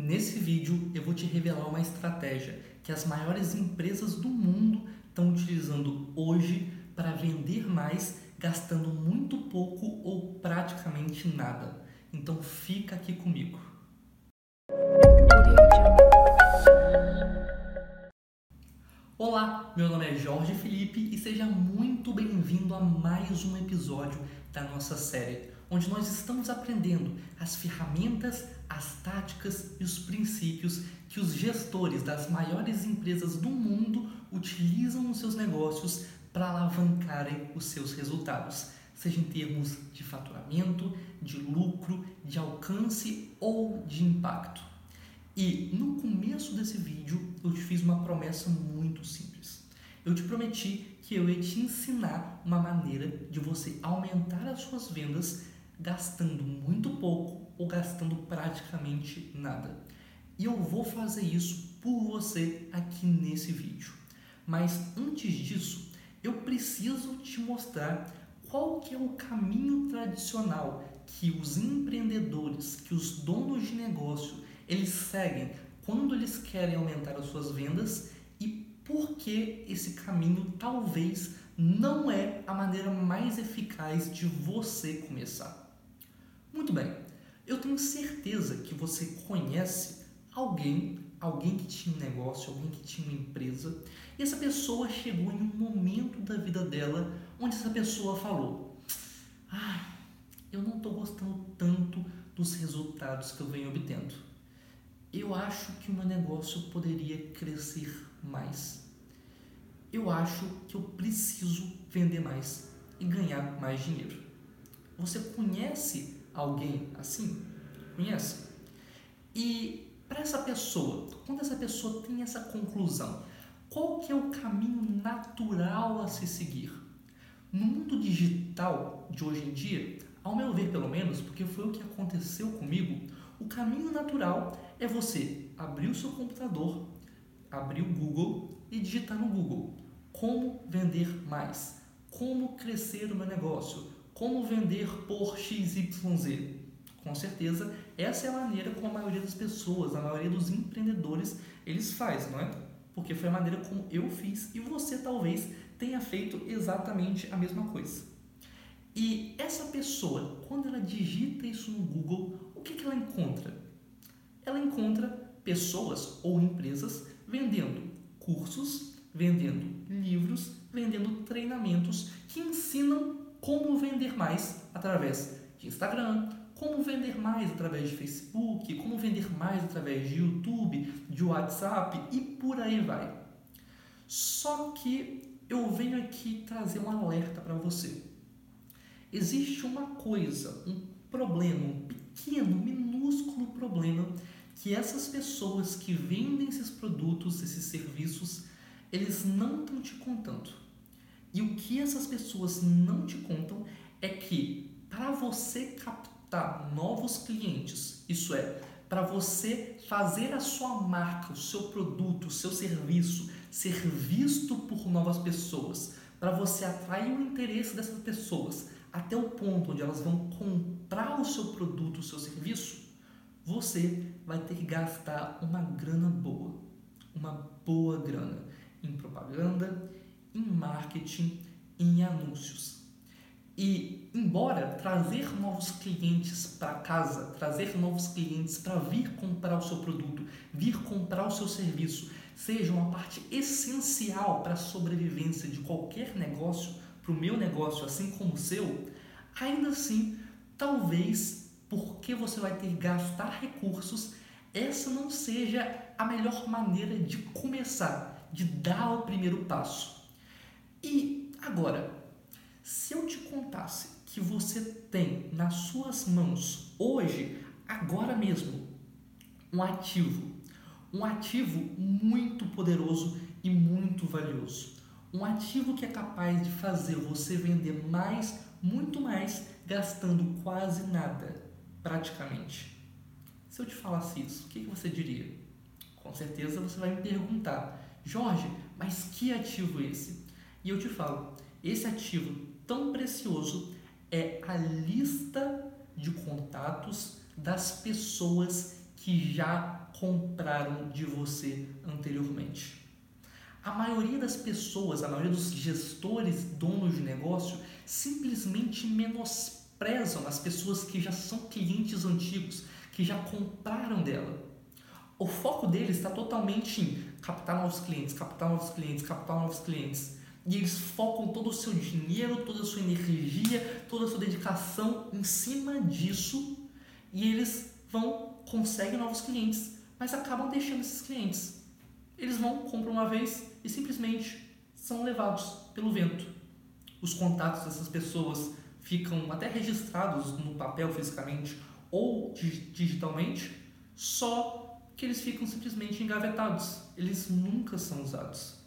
Nesse vídeo eu vou te revelar uma estratégia que as maiores empresas do mundo estão utilizando hoje para vender mais, gastando muito pouco ou praticamente nada. Então fica aqui comigo. Olá, meu nome é Jorge Felipe e seja muito bem-vindo a mais um episódio da nossa série, onde nós estamos aprendendo as ferramentas, as táticas e os princípios que os gestores das maiores empresas do mundo utilizam nos seus negócios para alavancarem os seus resultados, seja em termos de faturamento, de lucro, de alcance ou de impacto. E no começo desse vídeo eu te fiz uma promessa muito simples. Eu te prometi que eu ia te ensinar uma maneira de você aumentar as suas vendas gastando muito pouco ou gastando praticamente nada. E eu vou fazer isso por você aqui nesse vídeo. Mas antes disso, eu preciso te mostrar qual que é o caminho tradicional que os empreendedores, que os donos de negócio eles seguem quando eles querem aumentar as suas vendas e por que esse caminho talvez não é a maneira mais eficaz de você começar. Muito bem, eu tenho certeza que você conhece alguém, alguém que tinha um negócio, alguém que tinha uma empresa, e essa pessoa chegou em um momento da vida dela onde essa pessoa falou: Ah, eu não estou gostando tanto dos resultados que eu venho obtendo eu acho que o meu negócio poderia crescer mais. Eu acho que eu preciso vender mais e ganhar mais dinheiro. Você conhece alguém assim? Conhece? E para essa pessoa, quando essa pessoa tem essa conclusão, qual que é o caminho natural a se seguir? No mundo digital de hoje em dia, ao meu ver pelo menos, porque foi o que aconteceu comigo, o caminho natural é você abrir o seu computador, abrir o Google e digitar no Google como vender mais, como crescer o meu negócio, como vender por XYZ. Com certeza, essa é a maneira como a maioria das pessoas, a maioria dos empreendedores, eles fazem, não é? Porque foi a maneira como eu fiz e você talvez tenha feito exatamente a mesma coisa. E essa pessoa, quando ela digita isso no Google, o que, que ela encontra? Ela encontra pessoas ou empresas vendendo cursos, vendendo livros, vendendo treinamentos que ensinam como vender mais através de Instagram, como vender mais através de Facebook, como vender mais através de YouTube, de WhatsApp e por aí vai. Só que eu venho aqui trazer um alerta para você. Existe uma coisa, um problema, um pequeno, minúsculo problema que essas pessoas que vendem esses produtos, esses serviços, eles não estão te contando. E o que essas pessoas não te contam é que para você captar novos clientes, isso é, para você fazer a sua marca, o seu produto, o seu serviço ser visto por novas pessoas, para você atrair o interesse dessas pessoas, até o ponto onde elas vão comprar o seu produto, o seu serviço, você vai ter que gastar uma grana boa, uma boa grana em propaganda, em marketing, em anúncios. E embora trazer novos clientes para casa, trazer novos clientes para vir comprar o seu produto, vir comprar o seu serviço, seja uma parte essencial para a sobrevivência de qualquer negócio, para o meu negócio, assim como o seu, ainda assim, talvez porque você vai ter que gastar recursos, essa não seja a melhor maneira de começar, de dar o primeiro passo. E agora, se eu te contasse que você tem nas suas mãos hoje, agora mesmo, um ativo, um ativo muito poderoso e muito valioso um ativo que é capaz de fazer você vender mais, muito mais, gastando quase nada, praticamente. Se eu te falasse isso, o que você diria? Com certeza você vai me perguntar, Jorge, mas que ativo é esse? E eu te falo, esse ativo tão precioso é a lista de contatos das pessoas que já compraram de você anteriormente. A maioria das pessoas, a maioria dos gestores, donos de negócio, simplesmente menosprezam as pessoas que já são clientes antigos, que já compraram dela. O foco deles está totalmente em captar novos clientes, captar novos clientes, captar novos clientes. E eles focam todo o seu dinheiro, toda a sua energia, toda a sua dedicação em cima disso e eles vão, conseguem novos clientes, mas acabam deixando esses clientes. Eles vão, compram uma vez e simplesmente são levados pelo vento. Os contatos dessas pessoas ficam até registrados no papel fisicamente ou digitalmente, só que eles ficam simplesmente engavetados. Eles nunca são usados.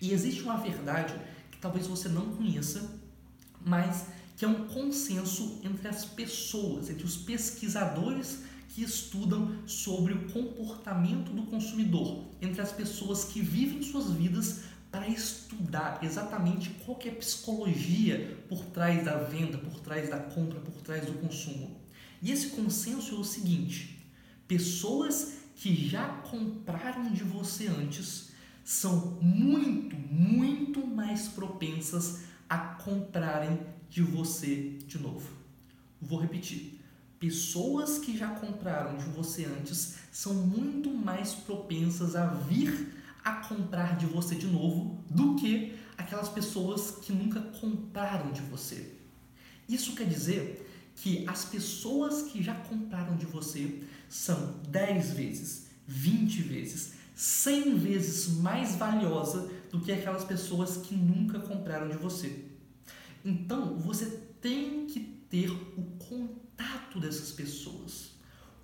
E existe uma verdade que talvez você não conheça, mas que é um consenso entre as pessoas, entre os pesquisadores que estudam sobre o comportamento do consumidor, entre as pessoas que vivem suas vidas para estudar exatamente qual é a psicologia por trás da venda, por trás da compra, por trás do consumo. E esse consenso é o seguinte: pessoas que já compraram de você antes são muito, muito mais propensas a comprarem de você de novo. Vou repetir. Pessoas que já compraram de você antes são muito mais propensas a vir a comprar de você de novo do que aquelas pessoas que nunca compraram de você. Isso quer dizer que as pessoas que já compraram de você são 10 vezes, 20 vezes, 100 vezes mais valiosa do que aquelas pessoas que nunca compraram de você. Então, você tem que ter o contato dessas pessoas.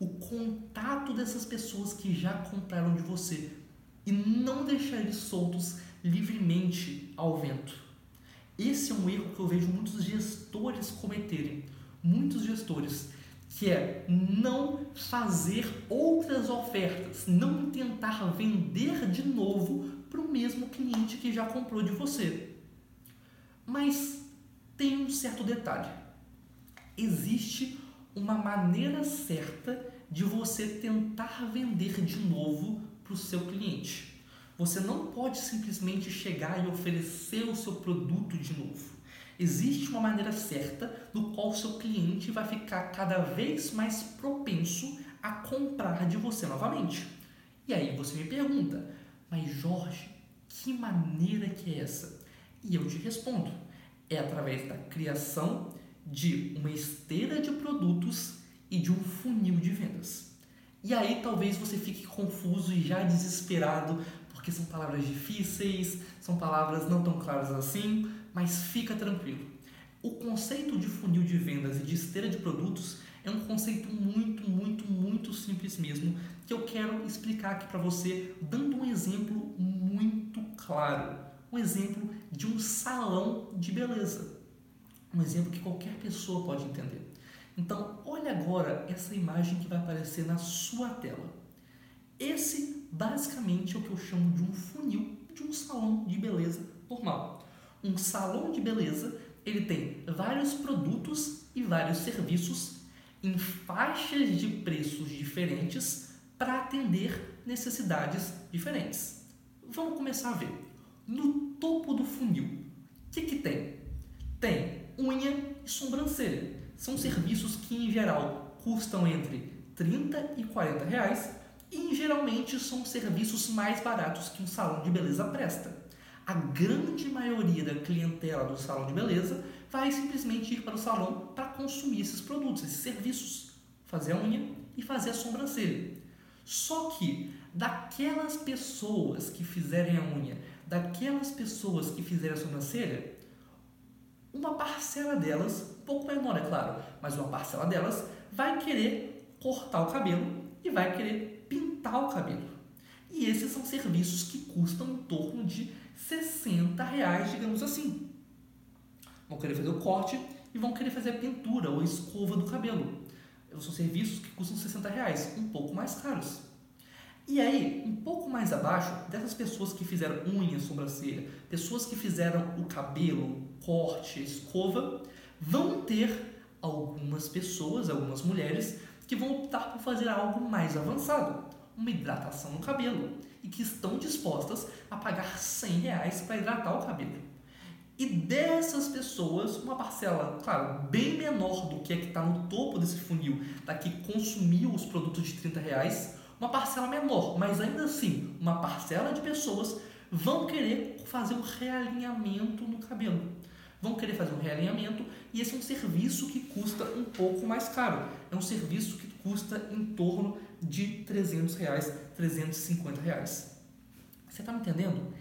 O contato dessas pessoas que já compraram de você e não deixar eles soltos livremente ao vento. Esse é um erro que eu vejo muitos gestores cometerem muitos gestores, que é não fazer outras ofertas, não tentar vender de novo para o mesmo cliente que já comprou de você. Mas tem um certo detalhe. Existe uma maneira certa de você tentar vender de novo para o seu cliente. Você não pode simplesmente chegar e oferecer o seu produto de novo. Existe uma maneira certa no qual seu cliente vai ficar cada vez mais propenso a comprar de você novamente. E aí você me pergunta, mas Jorge, que maneira que é essa? E eu te respondo, é através da criação de uma esteira de produtos e de um funil de vendas. E aí talvez você fique confuso e já desesperado, porque são palavras difíceis, são palavras não tão claras assim, mas fica tranquilo. O conceito de funil de vendas e de esteira de produtos é um conceito muito, muito, muito simples mesmo, que eu quero explicar aqui para você, dando um exemplo muito claro. Um exemplo de um salão de beleza. Um exemplo que qualquer pessoa pode entender. Então, olha agora essa imagem que vai aparecer na sua tela. Esse, basicamente, é o que eu chamo de um funil de um salão de beleza normal um salão de beleza, ele tem vários produtos e vários serviços em faixas de preços diferentes para atender necessidades diferentes. Vamos começar a ver. No topo do funil, o que, que tem? Tem unha e sobrancelha. São serviços que, em geral, custam entre 30 e 40 reais e, geralmente, são serviços mais baratos que um salão de beleza presta a grande maioria da clientela do salão de beleza vai simplesmente ir para o salão para consumir esses produtos, esses serviços, fazer a unha e fazer a sobrancelha. Só que daquelas pessoas que fizerem a unha, daquelas pessoas que fizerem a sobrancelha, uma parcela delas, pouco menor, é claro, mas uma parcela delas vai querer cortar o cabelo e vai querer pintar o cabelo. E esses são serviços que custam em torno de 60 reais, digamos assim. Vão querer fazer o corte e vão querer fazer a pintura ou a escova do cabelo. São serviços que custam 60 reais, um pouco mais caros. E aí, um pouco mais abaixo, dessas pessoas que fizeram unha, sobrancelha, pessoas que fizeram o cabelo, corte, escova, vão ter algumas pessoas, algumas mulheres, que vão optar por fazer algo mais avançado, uma hidratação no cabelo, e que estão dispostas a pagar 100 reais para hidratar o cabelo. E dessas pessoas, uma parcela, claro, bem menor do que a que está no topo desse funil, da que consumiu os produtos de 30 reais, uma parcela menor, mas ainda assim, uma parcela de pessoas vão querer fazer um realinhamento no cabelo. Vão querer fazer um realinhamento e esse é um serviço que custa um pouco mais caro. É um serviço que custa em torno de 300 reais, 350 reais. Você está me entendendo?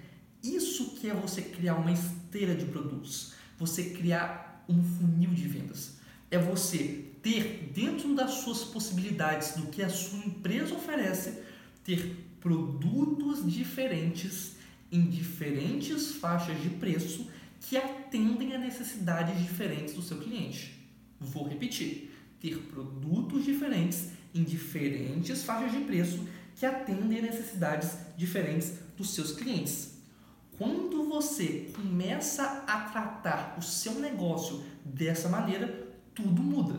Isso que é você criar uma esteira de produtos, você criar um funil de vendas. É você ter dentro das suas possibilidades do que a sua empresa oferece, ter produtos diferentes em diferentes faixas de preço que atendem a necessidades diferentes do seu cliente. Vou repetir: ter produtos diferentes em diferentes faixas de preço que atendem necessidades diferentes dos seus clientes. Quando você começa a tratar o seu negócio dessa maneira, tudo muda.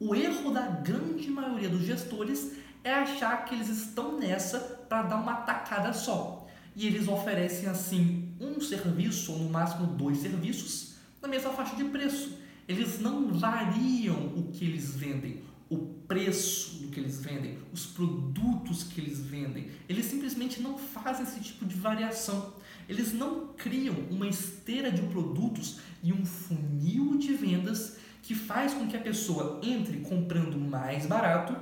O erro da grande maioria dos gestores é achar que eles estão nessa para dar uma tacada só. E eles oferecem assim um serviço ou no máximo dois serviços na mesma faixa de preço. Eles não variam o que eles vendem, o preço do que eles vendem, os produtos que eles vendem. Eles simplesmente não fazem esse tipo de variação. Eles não criam uma esteira de produtos e um funil de vendas que faz com que a pessoa entre comprando mais barato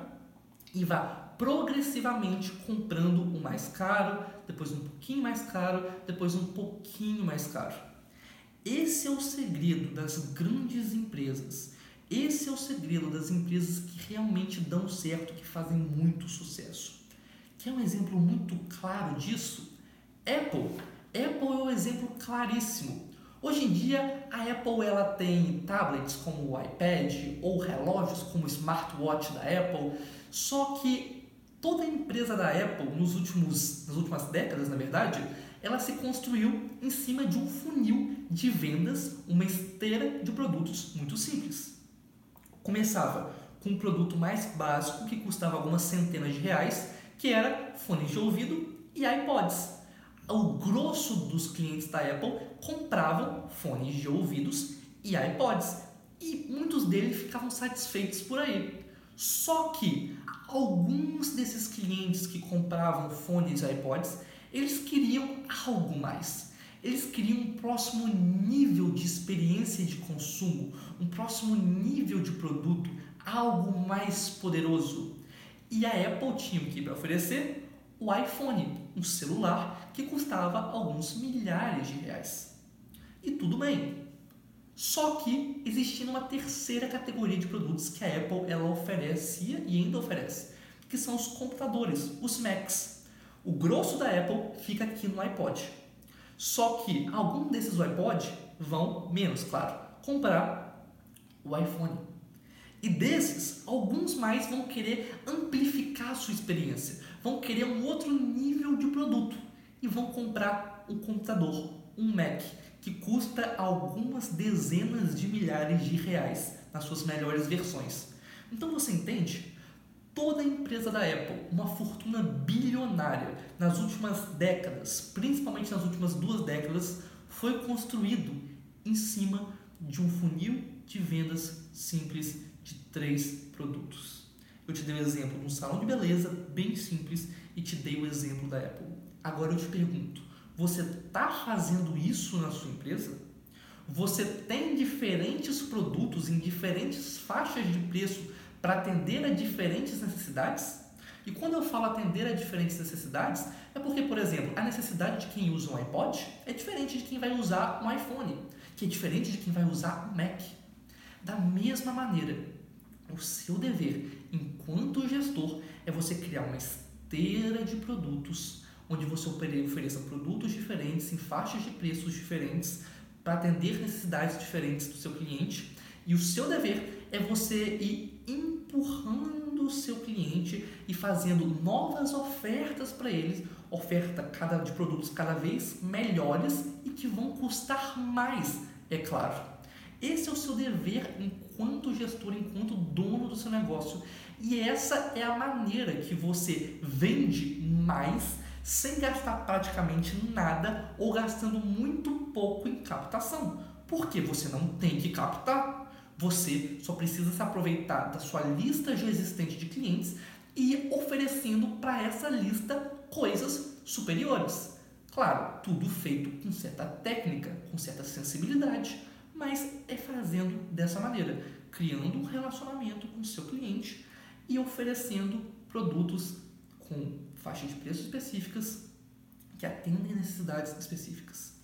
e vá progressivamente comprando o mais caro, depois um pouquinho mais caro, depois um pouquinho mais caro. Esse é o segredo das grandes empresas. Esse é o segredo das empresas que realmente dão certo, que fazem muito sucesso. Quer um exemplo muito claro disso? Apple Apple é um exemplo claríssimo. Hoje em dia, a Apple ela tem tablets como o iPad ou relógios como o smartwatch da Apple, só que toda a empresa da Apple nos últimos, nas últimas décadas, na verdade, ela se construiu em cima de um funil de vendas, uma esteira de produtos muito simples. Começava com um produto mais básico que custava algumas centenas de reais, que era fones de ouvido e iPods o grosso dos clientes da Apple compravam fones de ouvidos e iPods e muitos deles ficavam satisfeitos por aí. Só que alguns desses clientes que compravam fones e iPods, eles queriam algo mais. Eles queriam um próximo nível de experiência de consumo, um próximo nível de produto, algo mais poderoso. E a Apple tinha o que para oferecer? O iPhone, um celular que custava alguns milhares de reais. E tudo bem. Só que existia uma terceira categoria de produtos que a Apple ela oferecia e ainda oferece, que são os computadores, os Macs. O grosso da Apple fica aqui no iPod. Só que alguns desses iPod vão, menos claro, comprar o iPhone. E desses, alguns mais vão querer amplificar a sua experiência, vão querer um outro nível de produto e vão comprar um computador, um Mac, que custa algumas dezenas de milhares de reais nas suas melhores versões. Então você entende? Toda a empresa da Apple, uma fortuna bilionária nas últimas décadas, principalmente nas últimas duas décadas, foi construído em cima de um funil de vendas simples de três produtos. Eu te dei o exemplo de um salão de beleza bem simples e te dei o exemplo da Apple. Agora eu te pergunto: você está fazendo isso na sua empresa? Você tem diferentes produtos em diferentes faixas de preço para atender a diferentes necessidades? E quando eu falo atender a diferentes necessidades, é porque, por exemplo, a necessidade de quem usa um iPod é diferente de quem vai usar um iPhone, que é diferente de quem vai usar um Mac. Da mesma maneira, o seu dever enquanto gestor é você criar uma esteira de produtos onde você ofereça produtos diferentes em faixas de preços diferentes para atender necessidades diferentes do seu cliente. E o seu dever é você ir empurrando o seu cliente e fazendo novas ofertas para eles, oferta cada, de produtos cada vez melhores e que vão custar mais, é claro. Esse é o seu dever enquanto gestor, enquanto dono do seu negócio. E essa é a maneira que você vende mais sem gastar praticamente nada ou gastando muito pouco em captação. Porque você não tem que captar. Você só precisa se aproveitar da sua lista já existente de clientes e oferecendo para essa lista coisas superiores. Claro, tudo feito com certa técnica, com certa sensibilidade, mas é fazendo dessa maneira, criando um relacionamento com o seu cliente e oferecendo produtos com faixas de preço específicas que atendem necessidades específicas.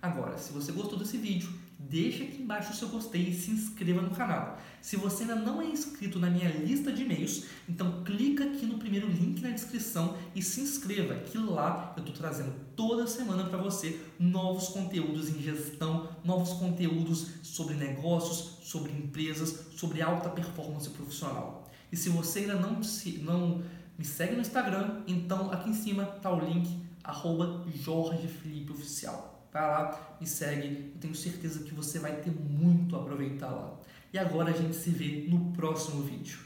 Agora, se você gostou desse vídeo, deixa aqui embaixo o seu gostei e se inscreva no canal. Se você ainda não é inscrito na minha lista de e-mails, então clica aqui no primeiro link na descrição e se inscreva, que lá eu estou trazendo toda semana para você novos conteúdos em gestão, novos conteúdos sobre negócios, sobre empresas, sobre alta performance profissional. E se você ainda não, se, não me segue no Instagram, então aqui em cima está o link, arroba Jorge Felipe Oficial. Vai lá, me segue, eu tenho certeza que você vai ter muito a aproveitar lá. E agora a gente se vê no próximo vídeo.